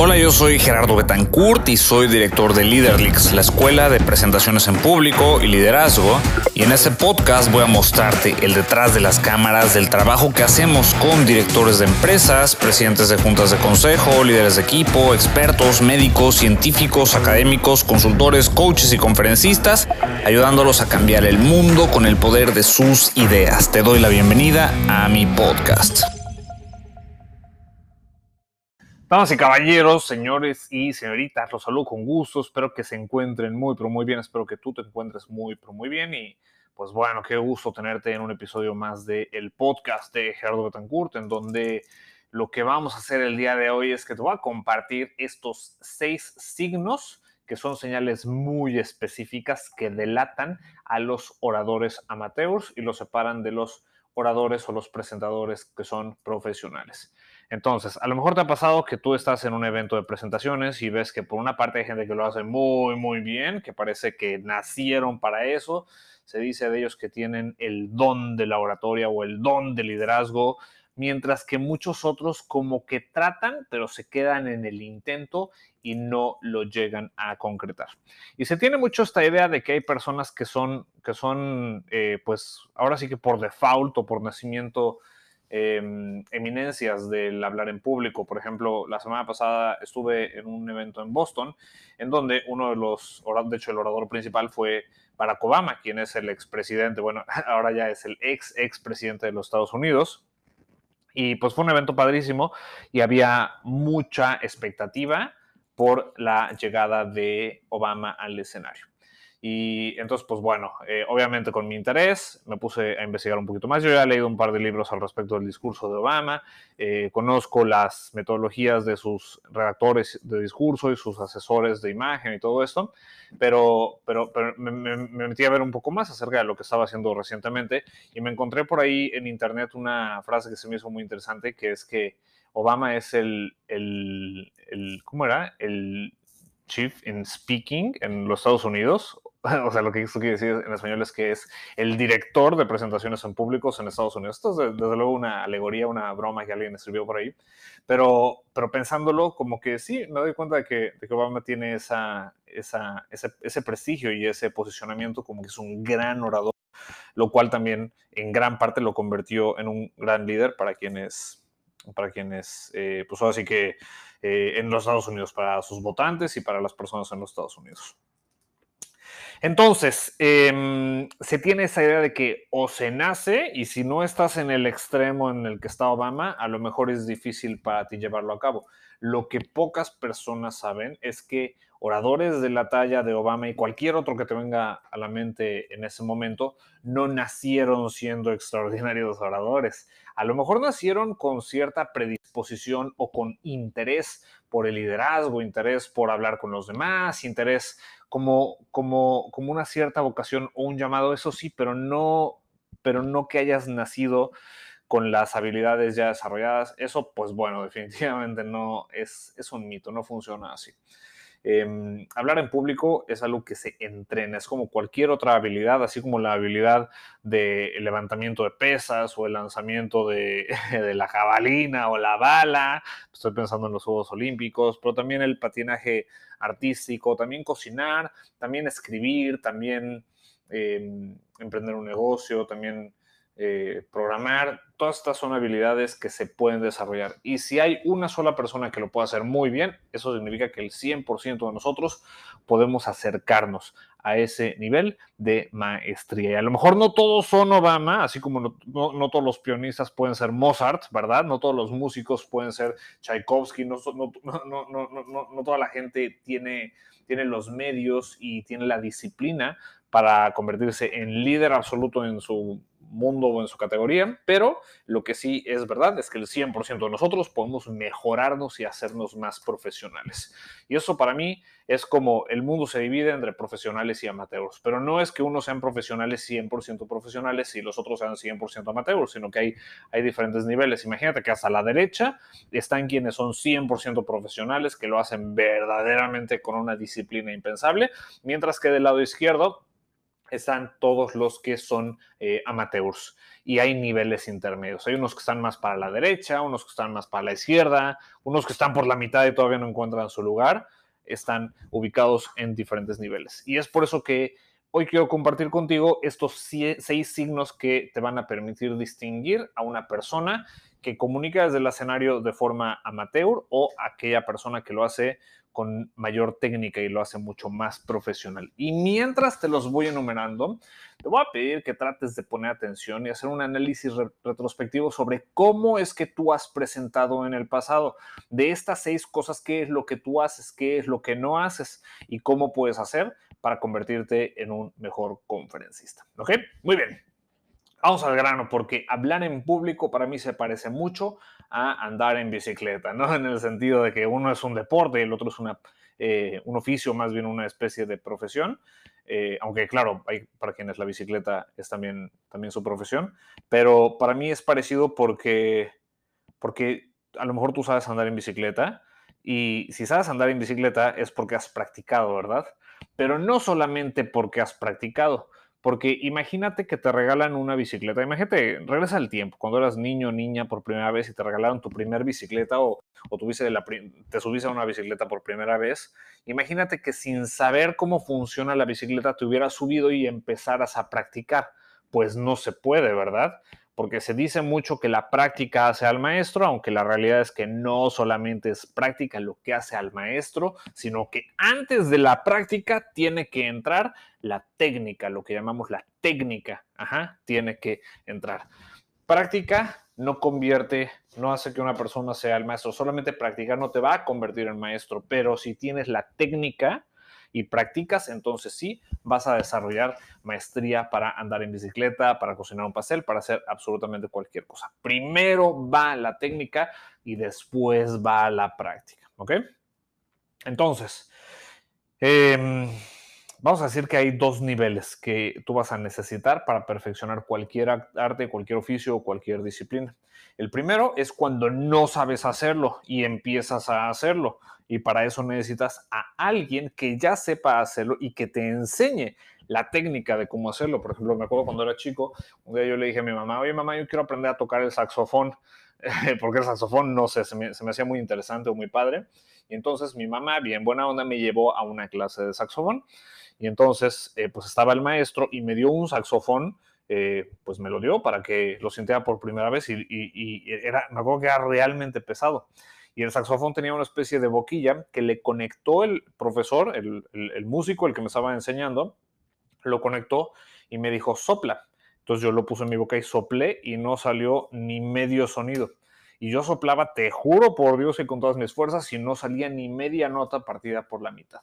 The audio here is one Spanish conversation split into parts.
Hola, yo soy Gerardo Betancourt y soy director de Leaderlix, la escuela de presentaciones en público y liderazgo. Y en este podcast voy a mostrarte el detrás de las cámaras del trabajo que hacemos con directores de empresas, presidentes de juntas de consejo, líderes de equipo, expertos, médicos, científicos, académicos, consultores, coaches y conferencistas, ayudándolos a cambiar el mundo con el poder de sus ideas. Te doy la bienvenida a mi podcast. Damas y caballeros, señores y señoritas, los saludo con gusto. Espero que se encuentren muy, pero muy bien. Espero que tú te encuentres muy, pero muy bien. Y pues bueno, qué gusto tenerte en un episodio más del el podcast de Gerardo Betancourt, en donde lo que vamos a hacer el día de hoy es que te voy a compartir estos seis signos que son señales muy específicas que delatan a los oradores amateurs y los separan de los oradores o los presentadores que son profesionales. Entonces, a lo mejor te ha pasado que tú estás en un evento de presentaciones y ves que por una parte hay gente que lo hace muy, muy bien, que parece que nacieron para eso. Se dice de ellos que tienen el don de la oratoria o el don de liderazgo, mientras que muchos otros como que tratan, pero se quedan en el intento y no lo llegan a concretar. Y se tiene mucho esta idea de que hay personas que son, que son eh, pues ahora sí que por default o por nacimiento, Em, eminencias del hablar en público. Por ejemplo, la semana pasada estuve en un evento en Boston, en donde uno de los, de hecho el orador principal fue Barack Obama, quien es el expresidente, bueno, ahora ya es el ex expresidente de los Estados Unidos. Y pues fue un evento padrísimo y había mucha expectativa por la llegada de Obama al escenario. Y entonces, pues bueno, eh, obviamente con mi interés me puse a investigar un poquito más. Yo ya he leído un par de libros al respecto del discurso de Obama, eh, conozco las metodologías de sus redactores de discurso y sus asesores de imagen y todo esto, pero, pero, me, me, metí a ver un poco más acerca de lo que estaba haciendo recientemente y me encontré por ahí en internet una frase que se me hizo muy interesante, que es que Obama es el, el, el ¿cómo era? El Chief in Speaking en los Estados Unidos, o sea, lo que esto quiere decir en español es que es el director de presentaciones en públicos en Estados Unidos. Esto es desde luego una alegoría, una broma que alguien escribió por ahí, pero, pero pensándolo como que sí, me doy cuenta de que, de que Obama tiene esa, esa, ese, ese prestigio y ese posicionamiento como que es un gran orador, lo cual también en gran parte lo convirtió en un gran líder para quienes, para quienes eh, pues ahora sí que eh, en los Estados Unidos, para sus votantes y para las personas en los Estados Unidos. Entonces, em, se tiene esa idea de que o se nace y si no estás en el extremo en el que está Obama, a lo mejor es difícil para ti llevarlo a cabo. Lo que pocas personas saben es que oradores de la talla de Obama y cualquier otro que te venga a la mente en ese momento no nacieron siendo extraordinarios oradores. A lo mejor nacieron con cierta predisposición o con interés por el liderazgo, interés por hablar con los demás, interés como, como, como una cierta vocación o un llamado, eso sí, pero no, pero no que hayas nacido con las habilidades ya desarrolladas. Eso, pues bueno, definitivamente no es, es un mito, no funciona así. Em, hablar en público es algo que se entrena, es como cualquier otra habilidad, así como la habilidad de levantamiento de pesas o el lanzamiento de, la jabalina o la bala, estoy pensando en los Juegos Olímpicos, pero también el patinaje artístico, también cocinar, también escribir, también em, emprender un negocio, también eh, programar, todas estas son habilidades que se pueden desarrollar. Y si hay una sola persona que lo pueda hacer muy bien, eso significa que el 100% de nosotros podemos acercarnos a ese nivel de maestría. Y a lo mejor no todos son Obama, así como no, no, todos los pianistas pueden ser Mozart, ¿verdad? No todos los músicos pueden ser Tchaikovsky, no, no toda la gente tiene, tiene los medios y tiene la disciplina para convertirse en líder absoluto en su mundo o en su categoría, pero lo que sí es verdad es que el 100% de nosotros podemos mejorarnos y hacernos más profesionales. Y eso para mí es como el mundo se divide entre profesionales y amateurs, pero no es que unos sean profesionales 100% profesionales y los otros sean 100% amateurs, sino que hay, hay diferentes niveles. Imagínate que hasta la derecha están quienes son 100% profesionales, que lo hacen verdaderamente con una disciplina impensable, mientras que del lado izquierdo están todos los que son eh, amateurs y hay niveles intermedios. Hay unos que están más para la derecha, unos que están más para la izquierda, unos que están por la mitad y todavía no encuentran su lugar. Están ubicados en diferentes niveles. Y es por eso que hoy quiero compartir contigo estos seis signos que te van a permitir distinguir a una persona que comunica desde el escenario de forma amateur o aquella persona que lo hace con mayor técnica y lo hace mucho más profesional. Y mientras te los voy enumerando, te voy a pedir que trates de poner atención y hacer un análisis retrospectivo sobre cómo es que tú has presentado en el pasado. De estas seis cosas, qué es lo que tú haces, qué es lo que no haces y cómo puedes hacer para convertirte en un mejor conferencista. ¿Ok? Muy bien. Vamos al grano, porque hablar en público para mí se parece mucho a andar en bicicleta, ¿no? En el sentido de que uno es un deporte y el otro es una, eh, un oficio, más bien una especie de profesión. Eh, aunque claro, hay para quienes la bicicleta es también, también su profesión, pero para mí es parecido porque, porque a lo mejor tú sabes andar en bicicleta y si sabes andar en bicicleta es porque has practicado, ¿verdad? Pero no solamente porque has practicado, porque imagínate que te regalan una bicicleta. Imagínate, regresa al tiempo, cuando eras niño o niña por primera vez y te regalaron tu primer bicicleta o, o tuviste la, te subiste a una bicicleta por primera vez. Imagínate que sin saber cómo funciona la bicicleta te hubieras subido y empezaras a practicar. Pues no se puede, ¿verdad? Porque se dice mucho que la práctica hace al maestro, aunque la realidad es que no solamente es práctica lo que hace al maestro, sino que antes de la práctica tiene que entrar la técnica, lo que llamamos la técnica, ajá, tiene que entrar. Práctica no convierte, no hace que una persona sea el maestro, solamente practicar no te va a convertir en maestro, pero si tienes la técnica, y practicas, entonces sí vas a desarrollar maestría para andar en bicicleta, para cocinar un pastel, para hacer absolutamente cualquier cosa. Primero va la técnica y después va la práctica, ¿ok? Entonces, em, vamos a decir que hay dos niveles que tú vas a necesitar para perfeccionar cualquier arte, cualquier oficio o cualquier disciplina. El primero es cuando no sabes hacerlo y empiezas a hacerlo. Y para eso necesitas a alguien que ya sepa hacerlo y que te enseñe la técnica de cómo hacerlo. Por ejemplo, me acuerdo cuando era chico, un día yo le dije a mi mamá, oye mamá, yo quiero aprender a tocar el saxofón, porque el saxofón, no sé, se me, se me hacía muy interesante o muy padre. Y entonces mi mamá, bien buena onda, me llevó a una clase de saxofón. Y entonces, eh, pues estaba el maestro y me dio un saxofón, eh, pues me lo dio para que lo sintiera por primera vez y, era, me acuerdo que era realmente pesado. Y el saxofón tenía una especie de boquilla que le conectó el profesor, el, músico, el que me estaba enseñando, lo conectó y me dijo, sopla. Entonces yo lo puse en mi boca y soplé y no salió ni medio sonido. Y yo soplaba, te juro por Dios y con todas mis fuerzas, y no salía ni media nota partida por la mitad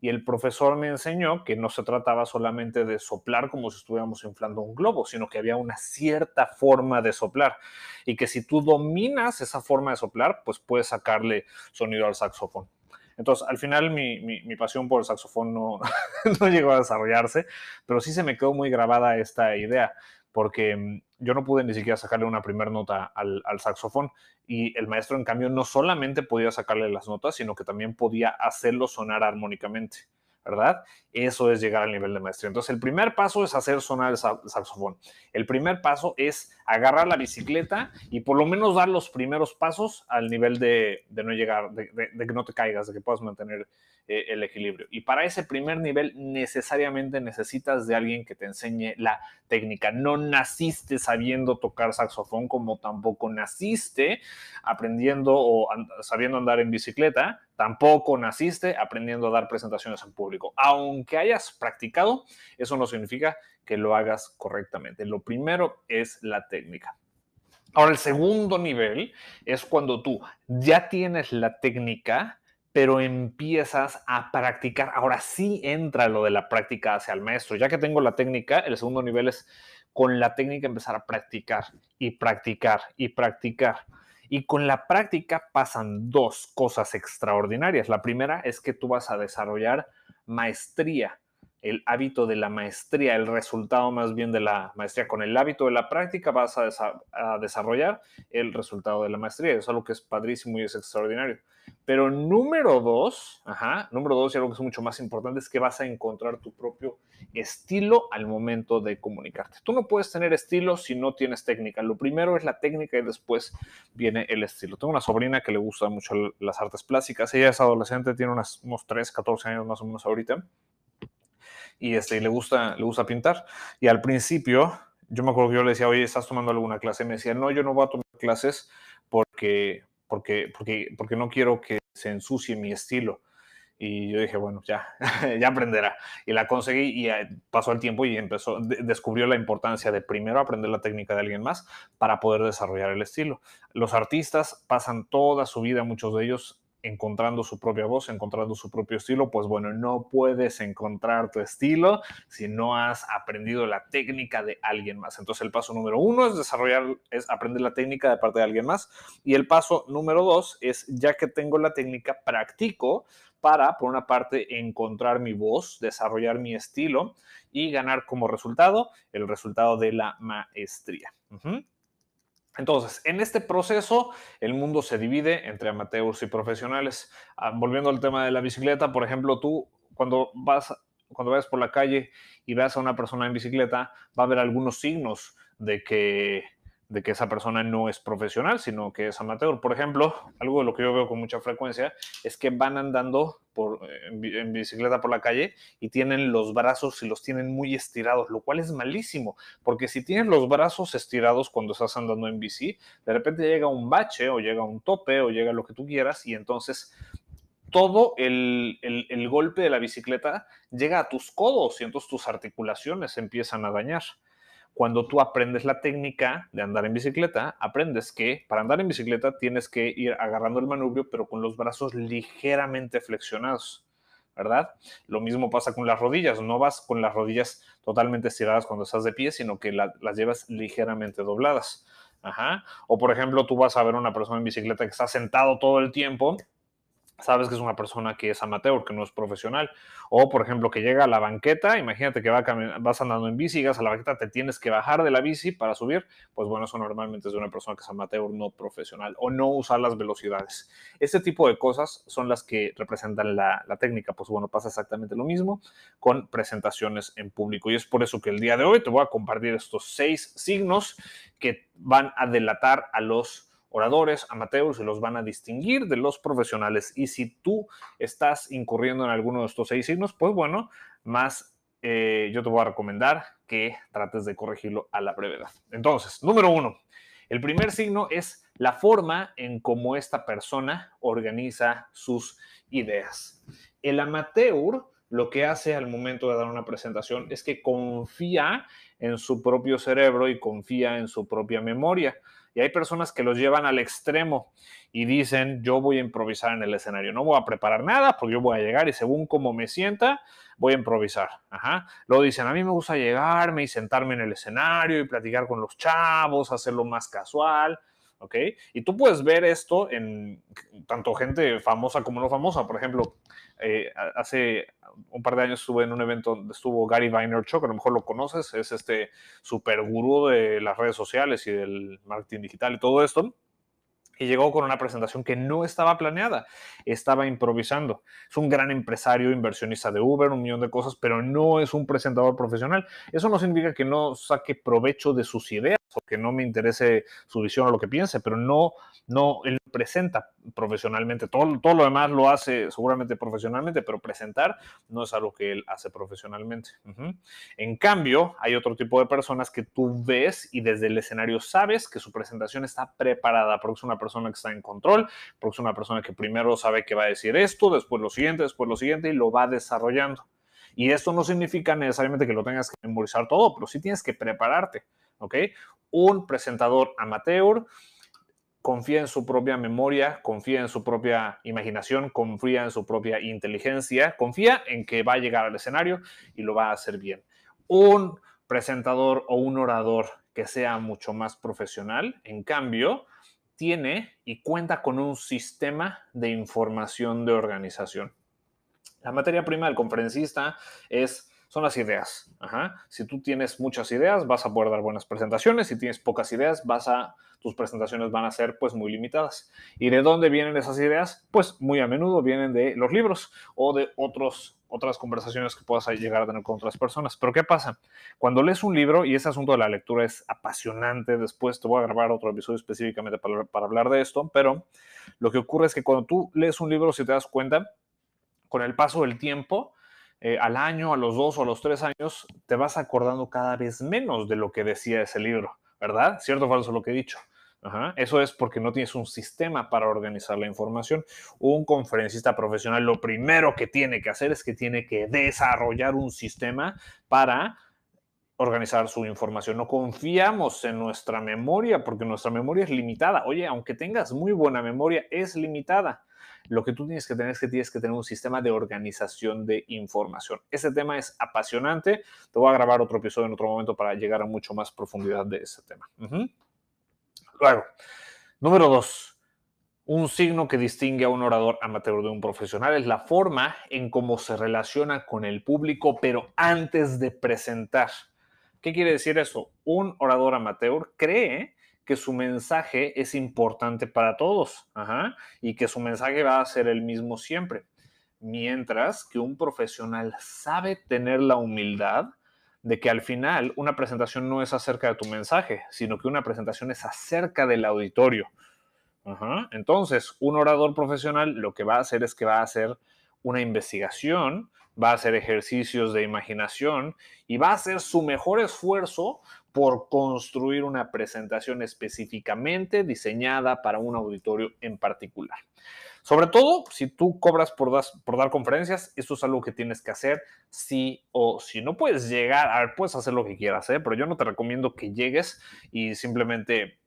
y el profesor me enseñó que no se trataba solamente de soplar como si estuviéramos inflando un globo, sino que había una cierta forma de soplar y que si tú dominas esa forma de soplar, pues puedes sacarle sonido al saxofón. Entonces, al final mi, mi, pasión por el saxofón no, no llegó a desarrollarse, pero sí se me quedó muy grabada esta idea porque mm, yo no pude ni siquiera sacarle una primera nota al, saxofón y el maestro en cambio no solamente podía sacarle las notas, sino que también podía hacerlo sonar armónicamente. ¿Verdad? Eso es llegar al nivel de maestría. Entonces, el primer paso es hacer sonar el saxofón. El primer paso es agarrar la bicicleta y por lo menos dar los primeros pasos al nivel de, no llegar, de, que no te caigas, de que puedas mantener eh, el equilibrio. Y para ese primer nivel necesariamente necesitas de alguien que te enseñe la técnica. No naciste sabiendo tocar saxofón como tampoco naciste aprendiendo o sabiendo andar en bicicleta Tampoco naciste aprendiendo a dar presentaciones en público. Aunque hayas practicado, eso no significa que lo hagas correctamente. Lo primero es la técnica. Ahora, el segundo nivel es cuando tú ya tienes la técnica, pero empiezas a practicar. Ahora sí entra lo de la práctica hacia el maestro. Ya que tengo la técnica, el segundo nivel es con la técnica empezar a practicar y practicar y practicar. Y con la práctica pasan dos cosas extraordinarias. La primera es que tú vas a desarrollar maestría el hábito de la maestría, el resultado más bien de la maestría. Con el hábito de la práctica vas a, desarrollar el resultado de la maestría. Es algo que es padrísimo y es extraordinario. Pero número dos, ajá, número dos y algo que es mucho más importante es que vas a encontrar tu propio estilo al momento de comunicarte. Tú no puedes tener estilo si no tienes técnica. Lo primero es la técnica y después viene el estilo. Tengo una sobrina que le gusta mucho las artes plásticas. Ella es adolescente, tiene unos 3, 14 años más o menos ahorita y este, le, gusta, le gusta pintar. Y al principio, yo me acuerdo que yo le decía, oye, ¿estás tomando alguna clase? Y me decía, no, yo no voy a tomar clases porque, porque, porque, porque no quiero que se ensucie mi estilo. Y yo dije, bueno, ya, ya aprenderá. Y la conseguí y eh, pasó el tiempo y empezó, descubrió la importancia de primero aprender la técnica de alguien más para poder desarrollar el estilo. Los artistas pasan toda su vida, muchos de ellos, encontrando su propia voz, encontrando su propio estilo, pues bueno, no puedes encontrar tu estilo si no has aprendido la técnica de alguien más. Entonces el paso número uno es desarrollar, es aprender la técnica de parte de alguien más. Y el paso número dos es, ya que tengo la técnica, practico para, por una parte, encontrar mi voz, desarrollar mi estilo y ganar como resultado el resultado de la maestría. Entonces, en este proceso, el mundo se divide entre amateurs y profesionales. Ah, volviendo al tema de la bicicleta, por ejemplo, tú cuando vas, cuando vayas por la calle y veas a una persona en bicicleta, va a haber algunos signos de que de que esa persona no es profesional, sino que es amateur. Por ejemplo, algo de lo que yo veo con mucha frecuencia es que van andando por, en, bicicleta por la calle y tienen los brazos y los tienen muy estirados, lo cual es malísimo, porque si tienes los brazos estirados cuando estás andando en bici, de repente llega un bache o llega un tope o llega lo que tú quieras y entonces todo el, el golpe de la bicicleta llega a tus codos y entonces tus articulaciones empiezan a dañar cuando tú aprendes la técnica de andar en bicicleta, aprendes que para andar en bicicleta tienes que ir agarrando el manubrio, pero con los brazos ligeramente flexionados, ¿verdad? Lo mismo pasa con las rodillas, no vas con las rodillas totalmente estiradas cuando estás de pie, sino que las llevas ligeramente dobladas. Ajá. O por ejemplo, tú vas a ver una persona en bicicleta que está sentado todo el tiempo sabes que es una persona que es amateur, que no es profesional. O, por ejemplo, que llega a la banqueta, imagínate que va vas andando en bici, llegas a la banqueta, te tienes que bajar de la bici para subir, pues bueno, eso normalmente es de una persona que es amateur, no profesional, o no usar las velocidades. Este tipo de cosas son las que representan la, la técnica, pues bueno, pasa exactamente lo mismo con presentaciones en público. Y es por eso que el día de hoy te voy a compartir estos seis signos que van a delatar a los oradores amateurs y los van a distinguir de los profesionales. Y si tú estás incurriendo en alguno de estos seis signos, pues bueno, más eh, yo te voy a recomendar que trates de corregirlo a la brevedad. Entonces, número uno, el primer signo es la forma en cómo esta persona organiza sus ideas. El amateur lo que hace al momento de dar una presentación es que confía en su propio cerebro y confía en su propia memoria. Y hay personas que los llevan al extremo y dicen, yo voy a improvisar en el escenario, no voy a preparar nada porque yo voy a llegar y según cómo me sienta, voy a improvisar. Ajá. Luego dicen, a mí me gusta llegarme y sentarme en el escenario y platicar con los chavos, hacerlo más casual. ¿ok? Y tú puedes ver esto en tanto gente famosa como no famosa. Por ejemplo, eh, hace un par de años estuve en un evento donde estuvo Gary Vaynerchuk, a lo mejor lo conoces, es este super gurú de las redes sociales y del marketing digital y todo esto y llegó con una presentación que no estaba planeada, estaba improvisando. Es un gran empresario, inversionista de Uber, un millón de cosas, pero no es un presentador profesional. Eso no significa que no saque provecho de sus ideas o que no me interese su visión o lo que piense, pero no, no, él presenta profesionalmente. Todo, todo lo demás lo hace seguramente profesionalmente, pero presentar no es algo que él hace profesionalmente. En cambio, hay otro tipo de personas que tú ves y desde el escenario sabes que su presentación está preparada porque es una persona que está en control, porque es una persona que primero sabe que va a decir esto, después lo siguiente, después lo siguiente y lo va desarrollando. Y esto no significa necesariamente que lo tengas que memorizar todo, pero sí tienes que prepararte, ¿ok? Un presentador amateur confía en su propia memoria, confía en su propia imaginación, confía en su propia inteligencia, confía en que va a llegar al escenario y lo va a hacer bien. Un presentador o un orador que sea mucho más profesional, en cambio, tiene y cuenta con un sistema de información de organización. La materia prima del conferencista es son las ideas. Si tú tienes muchas ideas, vas a poder dar buenas presentaciones. Si tienes pocas ideas, tus presentaciones van a ser pues muy limitadas. ¿Y de dónde vienen esas ideas? Pues muy a menudo vienen de los libros o de otros, otras conversaciones que puedas llegar a tener con otras personas. Pero ¿qué pasa? Cuando lees un libro, y ese asunto de la lectura es apasionante, después te voy a grabar otro episodio específicamente para, para hablar de esto, pero lo que ocurre es que cuando tú lees un libro, si te das cuenta, con el paso del tiempo, eh, al año, a los dos o a los tres años, te vas acordando cada vez menos de lo que decía ese libro, ¿verdad? ¿Cierto o falso lo que he dicho? Eso es porque no tienes un sistema para organizar la información. Un conferencista profesional lo primero que tiene que hacer es que tiene que desarrollar un sistema para organizar su información. No confiamos en nuestra memoria porque nuestra memoria es limitada. Oye, aunque tengas muy buena memoria, es limitada. Lo que tú tienes que tener es que tienes que tener un sistema de organización de información. Ese tema es apasionante. Te voy a grabar otro episodio en otro momento para llegar a mucho más profundidad de ese tema. Luego, número dos. Un signo que distingue a un orador amateur de un profesional es la forma en cómo se relaciona con el público, pero antes de presentar. ¿Qué quiere decir eso? Un orador amateur cree que su mensaje es importante para todos y que su mensaje va a ser el mismo siempre. Mientras que un profesional sabe tener la humildad de que al final una presentación no es acerca de tu mensaje, sino que una presentación es acerca del auditorio. Entonces, un orador profesional lo que va a hacer es que va a hacer una investigación, va a hacer ejercicios de imaginación y va a hacer su mejor esfuerzo por construir una presentación específicamente diseñada para un auditorio en particular. Sobre todo, si tú cobras por, dar conferencias, eso es algo que tienes que hacer sí o si No puedes llegar, puedes hacer lo que quieras, ¿eh? pero yo no te recomiendo que llegues y simplemente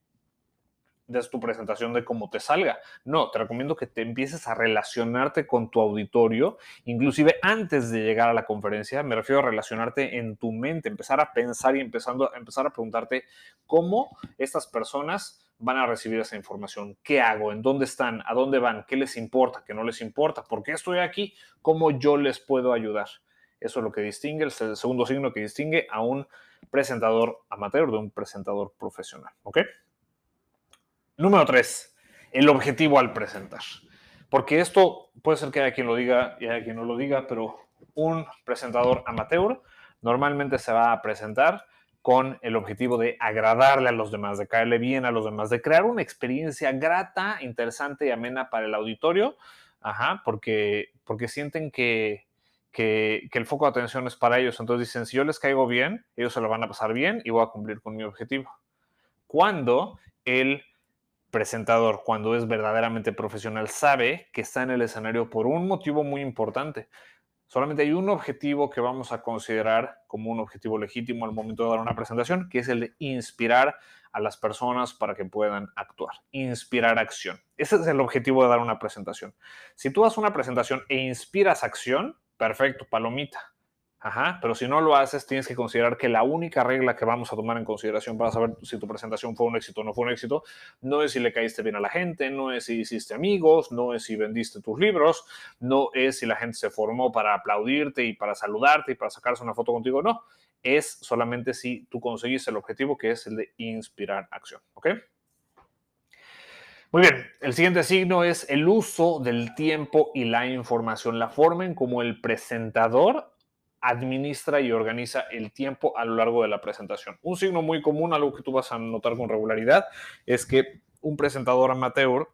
des tu presentación de cómo te salga. No, te recomiendo que te empieces a relacionarte con tu auditorio, inclusive antes de llegar a la conferencia, me refiero a relacionarte en tu mente, empezar a pensar y empezando, empezar a preguntarte cómo estas personas van a recibir esa información, qué hago, en dónde están, a dónde van, qué les importa, qué no les importa, por qué estoy aquí, cómo yo les puedo ayudar. Eso es lo que distingue, el segundo signo que distingue a un presentador amateur de un presentador profesional. ¿Ok? Número tres, el objetivo al presentar. Porque esto puede ser que haya quien lo diga y haya quien no lo diga, pero un presentador amateur normalmente se va a presentar con el objetivo de agradarle a los demás, de caerle bien a los demás, de crear una experiencia grata, interesante y amena para el auditorio, ajá, porque, porque sienten que, que, que, el foco de atención es para ellos. Entonces dicen, si yo les caigo bien, ellos se lo van a pasar bien y voy a cumplir con mi objetivo. Cuando el presentador, cuando es verdaderamente profesional, sabe que está en el escenario por un motivo muy importante. Solamente hay un objetivo que vamos a considerar como un objetivo legítimo al momento de dar una presentación, que es el de inspirar a las personas para que puedan actuar, inspirar acción. Ese es el objetivo de dar una presentación. Si tú das una presentación e inspiras acción, perfecto, palomita. Ajá, pero si no lo haces, tienes que considerar que la única regla que vamos a tomar en consideración para saber si tu presentación fue un éxito o no fue un éxito, no es si le caíste bien a la gente, no es si hiciste amigos, no es si vendiste tus libros, no es si la gente se formó para aplaudirte y para saludarte y para sacarse una foto contigo, no. Es solamente si tú conseguiste el objetivo que es el de inspirar acción. ¿Ok? Muy bien, el siguiente signo es el uso del tiempo y la información, la forma en cómo el presentador administra y organiza el tiempo a lo largo de la presentación. Un signo muy común, algo que tú vas a notar con regularidad, es que un presentador amateur,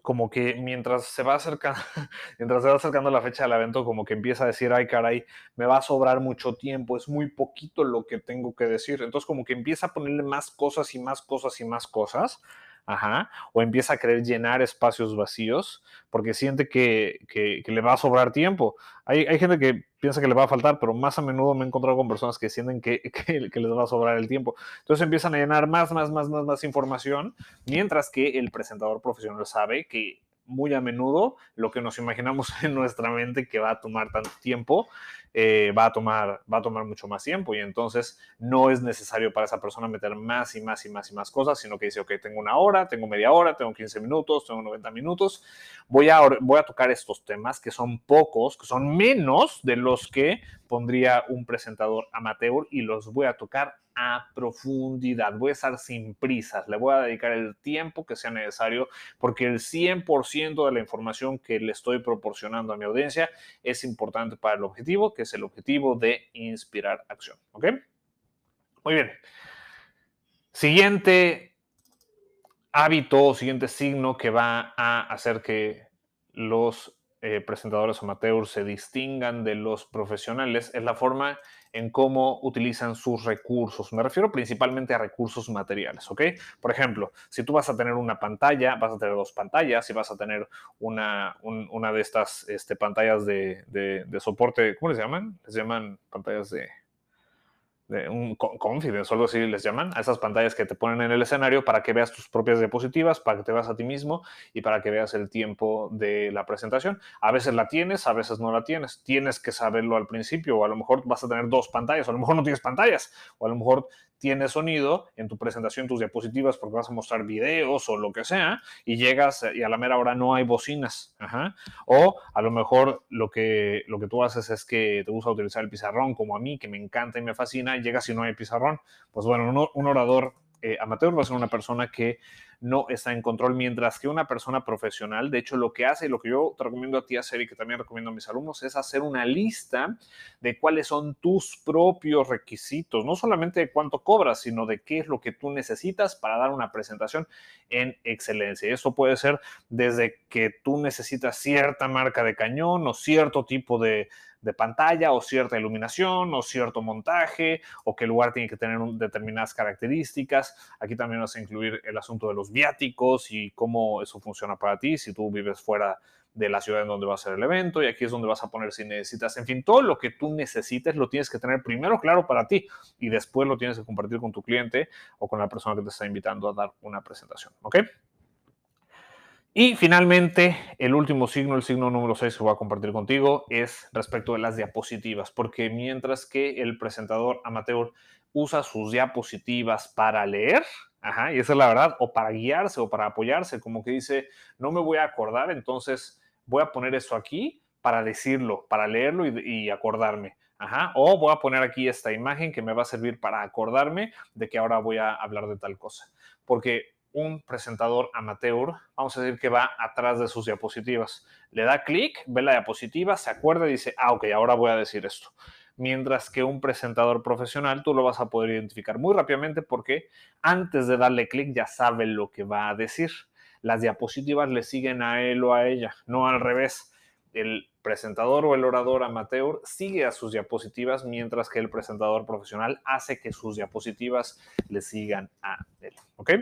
como que mientras se va acercando, mientras la fecha del evento, como que empieza a decir, ay caray, me va a sobrar mucho tiempo, es muy poquito lo que tengo que decir. Entonces como que empieza a ponerle más cosas y más cosas y más cosas Ajá, o empieza a querer llenar espacios vacíos porque siente que, le va a sobrar tiempo. Hay, gente que piensa que le va a faltar, pero más a menudo me he encontrado con personas que sienten que, que, les va a sobrar el tiempo. Entonces empiezan a llenar más, más, más, más, más información, mientras que el presentador profesional sabe que muy a menudo lo que nos imaginamos en nuestra mente que va a tomar tanto tiempo, eh, va, a tomar, va a tomar mucho más tiempo y entonces no es necesario para esa persona meter más y más y más y más cosas, sino que dice, ok, tengo una hora, tengo media hora, tengo 15 minutos, tengo 90 minutos, voy a, voy a tocar estos temas que son pocos, que son menos de los que pondría un presentador amateur y los voy a tocar a profundidad. Voy a estar sin prisas, le voy a dedicar el tiempo que sea necesario porque el 100% de la información que le estoy proporcionando a mi audiencia es importante para el objetivo, que es el objetivo de inspirar acción. ¿Ok? Muy bien. Siguiente hábito, siguiente signo que va a hacer que los eh, presentadores amateurs se distingan de los profesionales es la forma en cómo utilizan sus recursos. Me refiero principalmente a recursos materiales, ¿ok? Por ejemplo, si tú vas a tener una pantalla, vas a tener dos pantallas, si vas a tener una, una de estas este, pantallas de, de soporte, ¿cómo les llaman? Les llaman pantallas de de un confidence o algo así les llaman, a esas pantallas que te ponen en el escenario para que veas tus propias diapositivas, para que te veas a ti mismo y para que veas el tiempo de la presentación. A veces la tienes, a veces no la tienes. Tienes que saberlo al principio o a lo mejor vas a tener dos pantallas, o a lo mejor no tienes pantallas, o a lo mejor tienes sonido en tu presentación, tus diapositivas, porque vas a mostrar videos o lo que sea, y llegas y a la mera hora no hay bocinas. O a lo mejor lo que, lo que tú haces es que te gusta utilizar el pizarrón, como a mí, que me encanta y me fascina, llegas y no hay pizarrón. Pues bueno, un orador eh, amateur va a ser una persona que no está en control, mientras que una persona profesional, de hecho, lo que hace y lo que yo te recomiendo a ti hacer y que también recomiendo a mis alumnos es hacer una lista de cuáles son tus propios requisitos, no solamente de cuánto cobras, sino de qué es lo que tú necesitas para dar una presentación en excelencia. Y eso puede ser desde que tú necesitas cierta marca de cañón o cierto tipo de de pantalla o cierta iluminación o cierto montaje o que el lugar tiene que tener determinadas características. Aquí también vas a incluir el asunto de los viáticos y cómo eso funciona para ti si tú vives fuera de la ciudad en donde va a ser el evento y aquí es donde vas a poner si necesitas. En fin, todo lo que tú necesites lo tienes que tener primero claro para ti y después lo tienes que compartir con tu cliente o con la persona que te está invitando a dar una presentación. ¿Ok? Y finalmente, el último signo, el signo número 6 que voy a compartir contigo, es respecto de las diapositivas, porque mientras que el presentador amateur usa sus diapositivas para leer, ajá, y esa es la verdad, o para guiarse o para apoyarse, como que dice, no me voy a acordar, entonces voy a poner esto aquí para decirlo, para leerlo y, y acordarme. Ajá, o voy a poner aquí esta imagen que me va a servir para acordarme de que ahora voy a hablar de tal cosa. Porque un presentador amateur, vamos a decir que va atrás de sus diapositivas. Le da clic, ve la diapositiva, se acuerda y dice, ah, ok, ahora voy a decir esto. Mientras que un presentador profesional tú lo vas a poder identificar muy rápidamente porque antes de darle clic ya sabe lo que va a decir. Las diapositivas le siguen a él o a ella, no al revés. El presentador o el orador amateur sigue a sus diapositivas mientras que el presentador profesional hace que sus diapositivas le sigan a él. ¿Ok?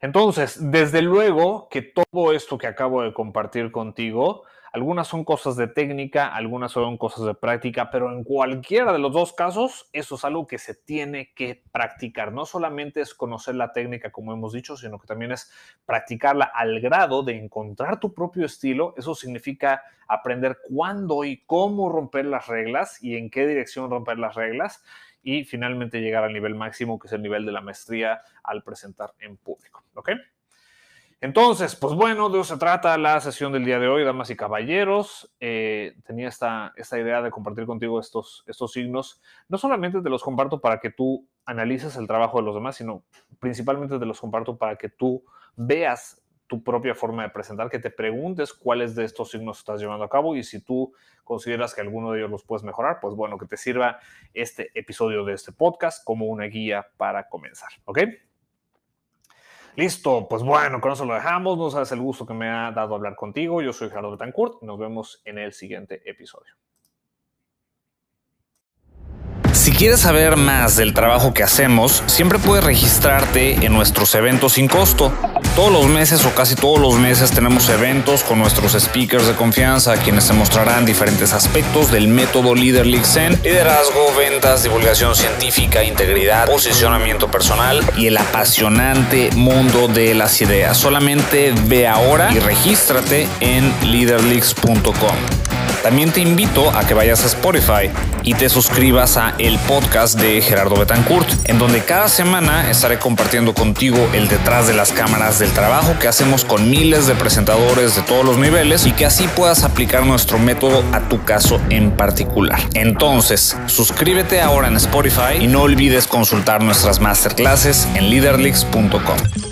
Entonces, desde luego que todo esto que acabo de compartir contigo, algunas son cosas de técnica, algunas son cosas de práctica, pero en cualquiera de los dos casos, eso es algo que se tiene que practicar. No solamente es conocer la técnica, como hemos dicho, sino que también es practicarla al grado de encontrar tu propio estilo. Eso significa aprender cuándo y cómo romper las reglas y en qué dirección romper las reglas y finalmente llegar al nivel máximo, que es el nivel de la maestría al presentar en público. ¿Ok? Entonces, pues bueno, de eso se trata la sesión del día de hoy, damas y caballeros. Eh, tenía esta, esta idea de compartir contigo estos, estos signos. No solamente te los comparto para que tú analices el trabajo de los demás, sino principalmente te los comparto para que tú veas tu propia forma de presentar, que te preguntes cuáles de estos signos estás llevando a cabo y si tú consideras que alguno de ellos los puedes mejorar, pues bueno, que te sirva este episodio de este podcast como una guía para comenzar, ¿ok? Listo, pues bueno, con eso lo dejamos. No sabes el gusto que me ha dado hablar contigo. Yo soy Gerardo Betancourt. Nos vemos en el siguiente episodio. Si quieres saber más del trabajo que hacemos, siempre puedes registrarte en nuestros eventos sin costo. Todos los meses o casi todos los meses tenemos eventos con nuestros speakers de confianza, quienes te mostrarán diferentes aspectos del método Leader Zen, liderazgo, ventas, divulgación científica, integridad, posicionamiento personal y el apasionante mundo de las ideas. Solamente ve ahora y regístrate en leaderleaks.com. También te invito a que vayas a Spotify y te suscribas a el podcast de Gerardo Betancourt, en donde cada semana estaré compartiendo contigo el detrás de las cámaras del trabajo que hacemos con miles de presentadores de todos los niveles y que así puedas aplicar nuestro método a tu caso en particular. Entonces, suscríbete ahora en Spotify y no olvides consultar nuestras masterclasses en leaderleaks.com.